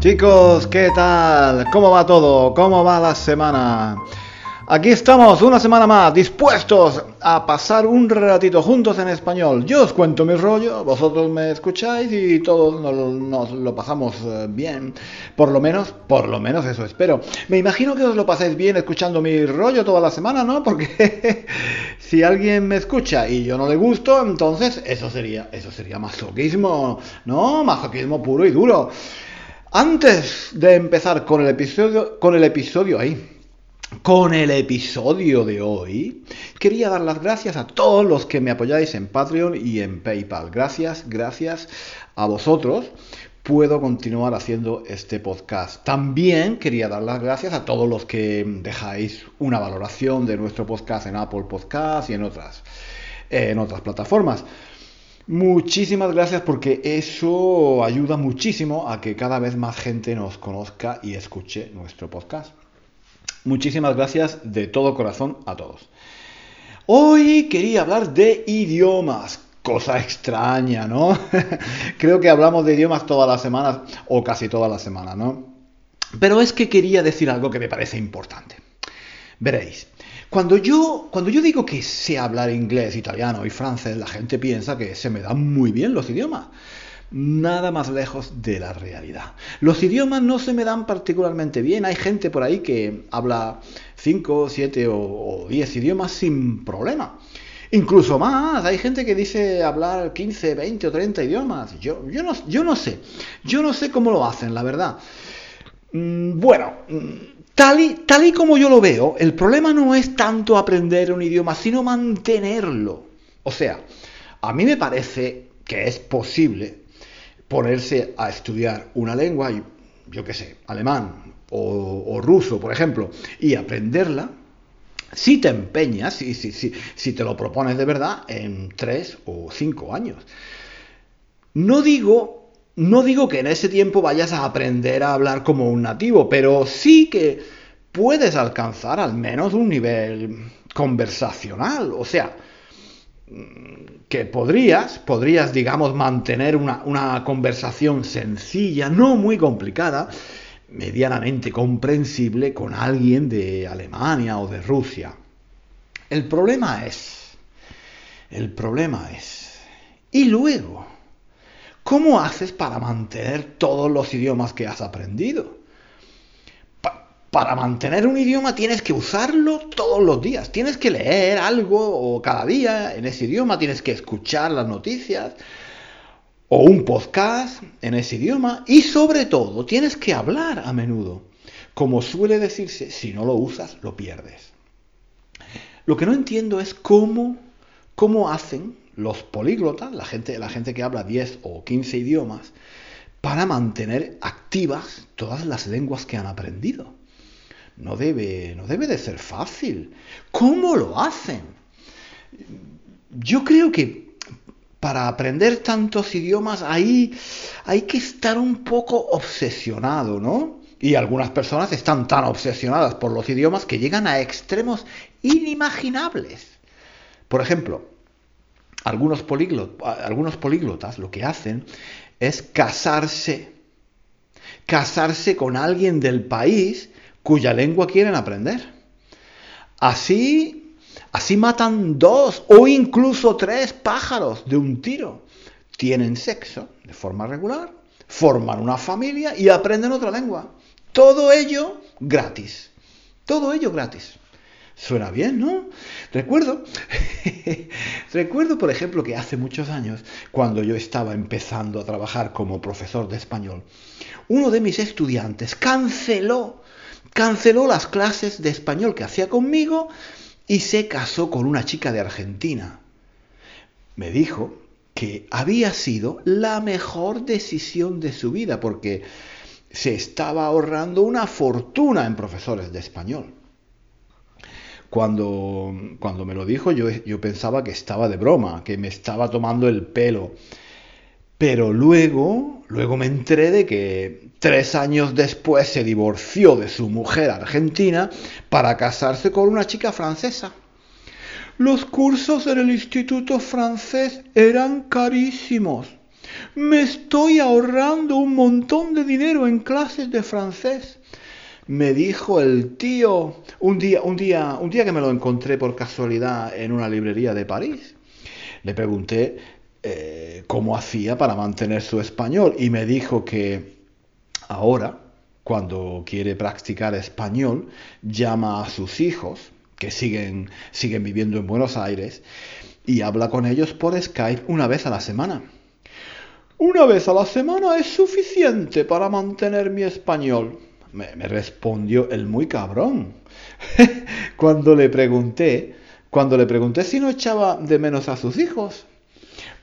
Chicos, ¿qué tal? ¿Cómo va todo? ¿Cómo va la semana? Aquí estamos una semana más, dispuestos a pasar un ratito juntos en español. Yo os cuento mi rollo, vosotros me escucháis y todos nos, lo pasamos eh, bien. Por lo menos, por lo menos eso espero. Me imagino que os lo pasáis bien escuchando mi rollo toda la semana, ¿no? Porque si alguien me escucha y yo no le gusto, entonces eso sería, eso sería masoquismo, ¿no? Masoquismo puro y duro. Antes de empezar con el episodio, con el episodio ahí, con el episodio de hoy, quería dar las gracias a todos los que me apoyáis en Patreon y en PayPal. Gracias, gracias a vosotros. Puedo continuar haciendo este podcast. También quería dar las gracias a todos los que dejáis una valoración de nuestro podcast en Apple Podcast y en otras, en otras plataformas. Muchísimas gracias porque eso ayuda muchísimo a que cada vez más gente nos conozca y escuche nuestro podcast. Muchísimas gracias de todo corazón a todos. Hoy quería hablar de idiomas. Cosa extraña, ¿no? Creo que hablamos de idiomas todas las semanas o casi todas las semanas, ¿no? Pero es que quería decir algo que me parece importante. Veréis, cuando yo, cuando yo digo que sé hablar inglés, italiano y francés, la gente piensa que se me dan muy bien los idiomas. Nada más lejos de la realidad. Los idiomas no se me dan particularmente bien. Hay gente por ahí que habla 5, 7 o 10 idiomas sin problema. Incluso más, hay gente que dice hablar 15, 20 o 30 idiomas. Yo, yo, no, yo no sé. Yo no sé cómo lo hacen, la verdad. Mm, bueno, mm, Tal y, como yo lo veo, el problema no es tanto aprender un idioma, sino mantenerlo. O sea, a mí me parece que es posible ponerse a estudiar una lengua, yo qué sé, alemán o, ruso, por ejemplo, y aprenderla, si te empeñas, si, si, si te lo propones de verdad, en tres o cinco años. No digo no digo que en ese tiempo vayas a aprender a hablar como un nativo, pero sí que puedes alcanzar al menos un nivel conversacional. O sea, que podrías, podrías, digamos, mantener una, una conversación sencilla, no muy complicada, medianamente comprensible con alguien de Alemania o de Rusia. El problema es, el problema es, y luego, ¿Cómo haces para mantener todos los idiomas que has aprendido? para mantener un idioma tienes que usarlo todos los días. Tienes que leer algo o cada día en ese idioma, tienes que escuchar las noticias o un podcast en ese idioma y sobre todo tienes que hablar a menudo. Como suele decirse, si no lo usas, lo pierdes. Lo que no entiendo es cómo, cómo hacen los políglotas, la gente, la gente que habla 10 o 15 idiomas, para mantener activas todas las lenguas que han aprendido. No debe, no debe de ser fácil. ¿Cómo lo hacen? Yo creo que para aprender tantos idiomas ahí hay que estar un poco obsesionado, ¿no? Y algunas personas están tan obsesionadas por los idiomas que llegan a extremos inimaginables. Por ejemplo, algunos, algunos políglotas lo que hacen es casarse, casarse con alguien del país cuya lengua quieren aprender. Así, así matan dos o incluso tres pájaros de un tiro. Tienen sexo de forma regular, forman una familia y aprenden otra lengua. Todo ello gratis. Todo ello gratis. Suena bien, ¿no? Recuerdo, recuerdo, por ejemplo, que hace muchos años, cuando yo estaba empezando a trabajar como profesor de español, uno de mis estudiantes canceló, canceló las clases de español que hacía conmigo y se casó con una chica de Argentina. Me dijo que había sido la mejor decisión de su vida porque se estaba ahorrando una fortuna en profesores de español. Cuando, cuando me lo dijo yo, yo pensaba que estaba de broma, que me estaba tomando el pelo. Pero luego, luego me enteré de que tres años después se divorció de su mujer argentina para casarse con una chica francesa. Los cursos en el instituto francés eran carísimos. Me estoy ahorrando un montón de dinero en clases de francés me dijo el tío un día, un día, un día que me lo encontré por casualidad en una librería de París. Le pregunté eh, cómo hacía para mantener su español y me dijo que ahora, cuando quiere practicar español, llama a sus hijos que siguen, siguen viviendo en Buenos Aires y habla con ellos por Skype una vez a la semana. Una vez a la semana es suficiente para mantener mi español, me, respondió el muy cabrón. cuando le pregunté, cuando le pregunté si no echaba de menos a sus hijos.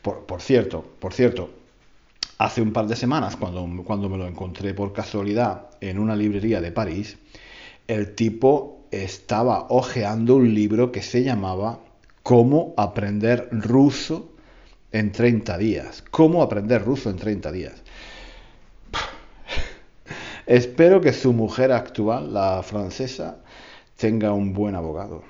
Por, cierto, por cierto, hace un par de semanas, cuando, cuando me lo encontré por casualidad en una librería de París, el tipo estaba hojeando un libro que se llamaba Cómo aprender ruso en 30 días. Cómo aprender ruso en 30 días. Espero que su mujer actual, la francesa, tenga un buen abogado.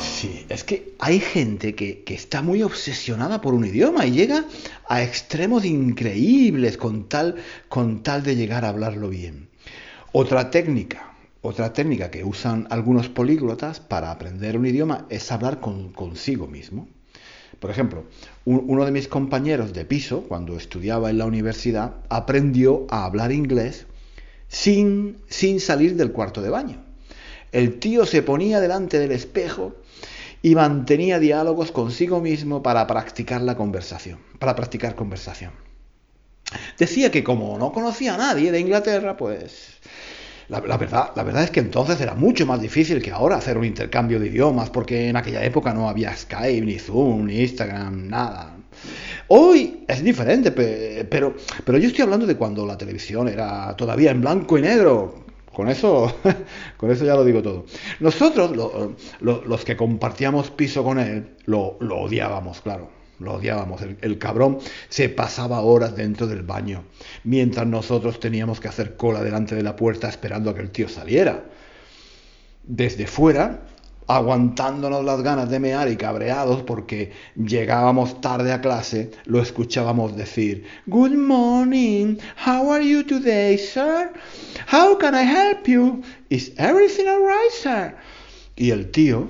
Sí, es que hay gente que, que, está muy obsesionada por un idioma y llega a extremos increíbles con tal, con tal de llegar a hablarlo bien. Otra técnica, otra técnica que usan algunos políglotas para aprender un idioma es hablar consigo mismo. Por ejemplo, uno de mis compañeros de piso, cuando estudiaba en la universidad, aprendió a hablar inglés sin, sin salir del cuarto de baño. El tío se ponía delante del espejo y mantenía diálogos consigo mismo para practicar la conversación, para practicar conversación. Decía que como no conocía a nadie de Inglaterra, pues la, verdad, la verdad es que entonces era mucho más difícil que ahora hacer un intercambio de idiomas, porque en aquella época no había Skype, ni Zoom, ni Instagram, nada. Hoy es diferente, pero, pero yo estoy hablando de cuando la televisión era todavía en blanco y negro. Con eso, con eso ya lo digo todo. Nosotros, los que compartíamos piso con él, lo, lo odiábamos, claro lo odiábamos. El, cabrón se pasaba horas dentro del baño, mientras nosotros teníamos que hacer cola delante de la puerta esperando a que el tío saliera. Desde fuera, aguantándonos las ganas de mear y cabreados porque llegábamos tarde a clase, lo escuchábamos decir, Good morning, how are you today, sir? How can I help you? Is everything alright, sir? Y el tío,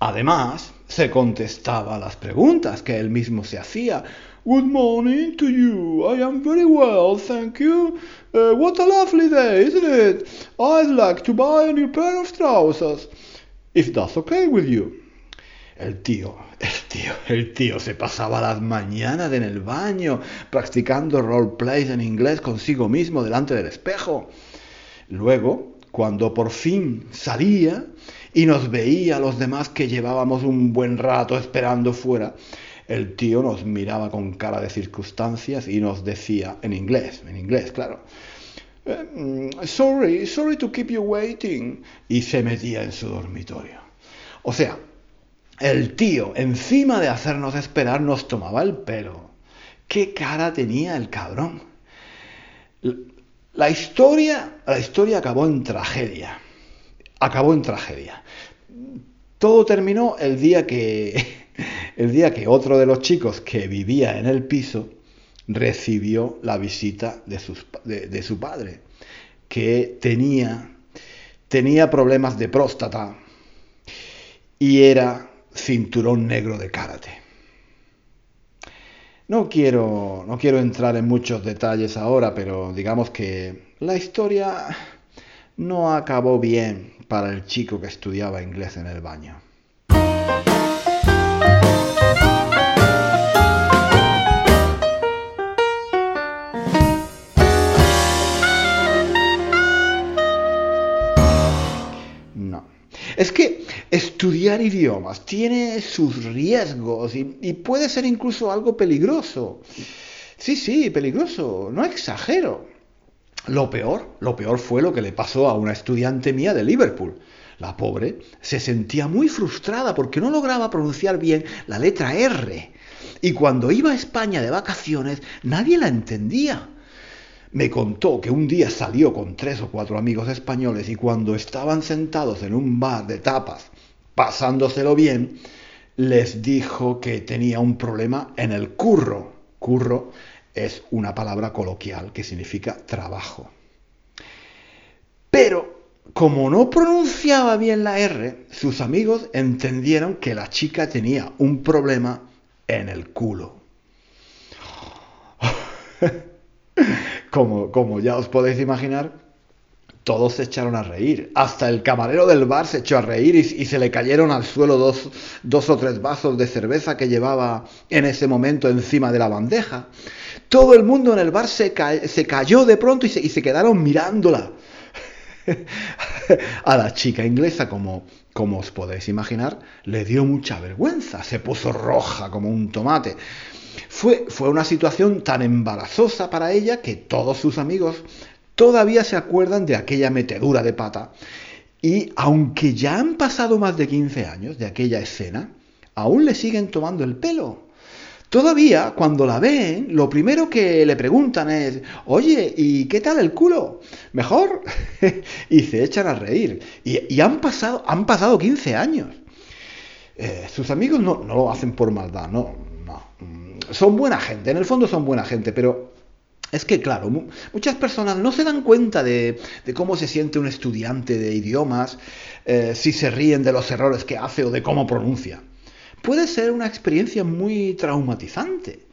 además, se contestaba las preguntas que él mismo se hacía. Good morning to you. I am very well, thank you. Uh, what a lovely day, isn't it? I'd like to buy a new pair of trousers. If that's okay with you. El tío, el tío, el tío se pasaba las mañanas en el baño practicando roleplays en inglés consigo mismo delante del espejo. Luego, cuando por fin salía, y nos veía a los demás que llevábamos un buen rato esperando fuera, el tío nos miraba con cara de circunstancias y nos decía en inglés, en inglés, claro. Eh, sorry, sorry to keep you waiting. Y se metía en su dormitorio. O sea, el tío, encima de hacernos esperar, nos tomaba el pelo. ¿Qué cara tenía el cabrón? La historia, la historia acabó en tragedia acabó en tragedia. Todo terminó el día que, el día que otro de los chicos que vivía en el piso recibió la visita de, de, su padre, que tenía, tenía problemas de próstata y era cinturón negro de karate. No quiero, no quiero entrar en muchos detalles ahora, pero digamos que la historia no acabó bien para el chico que estudiaba inglés en el baño. Es que estudiar idiomas tiene sus riesgos y, puede ser incluso algo peligroso. Sí, sí, peligroso, no exagero. Lo peor, lo peor fue lo que le pasó a una estudiante mía de Liverpool. La pobre se sentía muy frustrada porque no lograba pronunciar bien la letra R. Y cuando iba a España de vacaciones, nadie la entendía me contó que un día salió con tres o cuatro amigos españoles y cuando estaban sentados en un bar de tapas, pasándoselo bien, les dijo que tenía un problema en el curro. Curro es una palabra coloquial que significa trabajo. Pero como no pronunciaba bien la R, sus amigos entendieron que la chica tenía un problema en el culo. como, como ya os podéis imaginar, todos se echaron a reír. Hasta el camarero del bar se echó a reír y, se le cayeron al suelo dos, dos, o tres vasos de cerveza que llevaba en ese momento encima de la bandeja. Todo el mundo en el bar se, se cayó de pronto y se, y se quedaron mirándola. a la chica inglesa, como, como os podéis imaginar, le dio mucha vergüenza. Se puso roja como un tomate. Fue, fue una situación tan embarazosa para ella que todos sus amigos todavía se acuerdan de aquella metedura de pata. Y aunque ya han pasado más de 15 años de aquella escena, aún le siguen tomando el pelo. Todavía, cuando la ven, lo primero que le preguntan es, oye, ¿y qué tal el culo? ¿Mejor? y se echan a reír. Y, han, pasado, han pasado 15 años. Eh, sus amigos no, no, lo hacen por maldad, no, son buena gente, en el fondo son buena gente, pero es que, claro, muchas personas no se dan cuenta de, cómo se siente un estudiante de idiomas, eh, si se ríen de los errores que hace o de cómo pronuncia. Puede ser una experiencia muy traumatizante.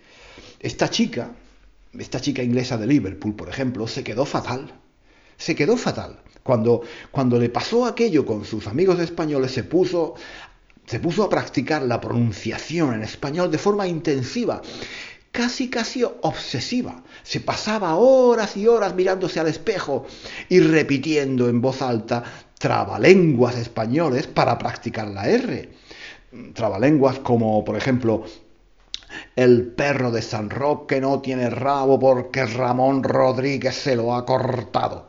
Esta chica, esta chica inglesa de Liverpool, por ejemplo, se quedó fatal. Se quedó fatal. Cuando, cuando le pasó aquello con sus amigos españoles, se puso se puso a practicar la pronunciación en español de forma intensiva, casi casi obsesiva. Se pasaba horas y horas mirándose al espejo y repitiendo en voz alta trabalenguas españoles para practicar la R. Trabalenguas como, por ejemplo, el perro de San Roque no tiene rabo porque Ramón Rodríguez se lo ha cortado.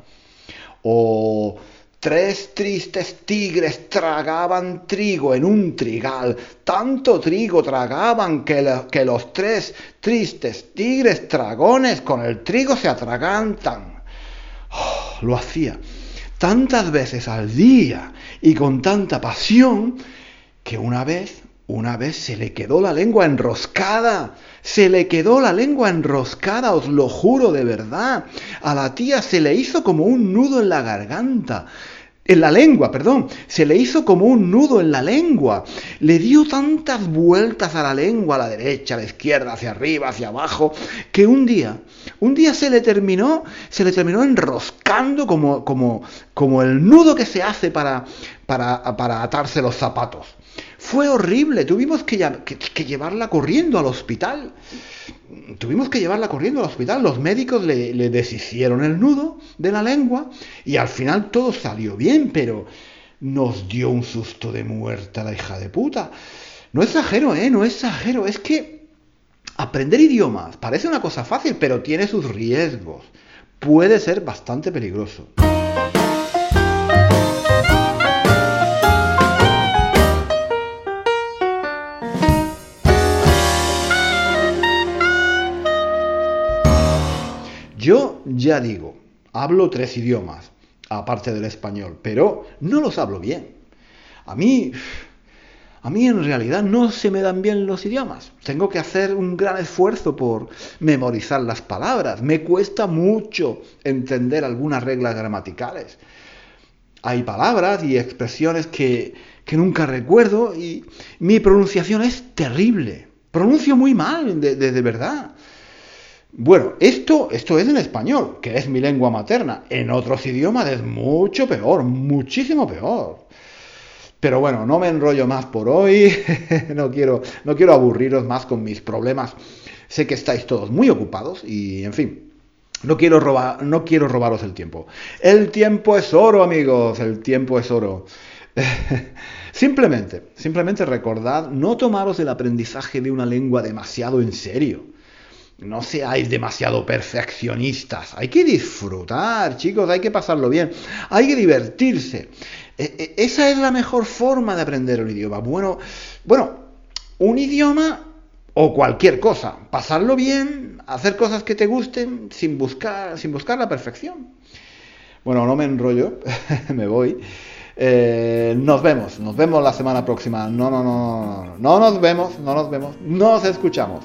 O Tres tristes tigres tragaban trigo en un trigal. Tanto trigo tragaban que, los tres tristes tigres dragones con el trigo se atragantan. Oh, lo hacía tantas veces al día y con tanta pasión que una vez, una vez se le quedó la lengua enroscada. Se le quedó la lengua enroscada, os lo juro de verdad. A la tía se le hizo como un nudo en la garganta en la lengua, perdón, se le hizo como un nudo en la lengua, le dio tantas vueltas a la lengua, a la derecha, a la izquierda, hacia arriba, hacia abajo, que un día, un día se le terminó, se le terminó enroscando como, como, como el nudo que se hace para, para, para atarse los zapatos. Fue horrible, tuvimos que, llevarla corriendo al hospital. Tuvimos que llevarla corriendo al hospital. Los médicos le, le, deshicieron el nudo de la lengua y al final todo salió bien, pero nos dio un susto de muerta la hija de puta. No exagero, ¿eh? No exagero. Es que aprender idiomas parece una cosa fácil, pero tiene sus riesgos. Puede ser bastante peligroso. Yo ya digo, hablo tres idiomas, aparte del español, pero no los hablo bien. A mí, a mí en realidad no se me dan bien los idiomas. Tengo que hacer un gran esfuerzo por memorizar las palabras. Me cuesta mucho entender algunas reglas gramaticales. hay palabras y expresiones que, que nunca recuerdo y mi pronunciación es terrible. Pronuncio muy mal, de, de, verdad. Bueno, esto, esto es en español, que es mi lengua materna. En otros idiomas es mucho peor, muchísimo peor. Pero bueno, no me enrollo más por hoy. no, quiero, no quiero aburriros más con mis problemas. Sé que estáis todos muy ocupados y, en fin, no quiero, robar, no quiero robaros el tiempo. El tiempo es oro, amigos. El tiempo es oro. simplemente, simplemente recordad no tomaros el aprendizaje de una lengua demasiado en serio. No seáis demasiado perfeccionistas. Hay que disfrutar, chicos, hay que pasarlo bien. Hay que divertirse. E, e, esa es la mejor forma de aprender un idioma. Bueno, bueno, un idioma o cualquier cosa. Pasarlo bien, hacer cosas que te gusten sin buscar, sin buscar la perfección. Bueno, no me enrollo, me voy. Eh, nos vemos, nos vemos la semana próxima. No, no, no, no, no nos vemos, no nos vemos, nos escuchamos.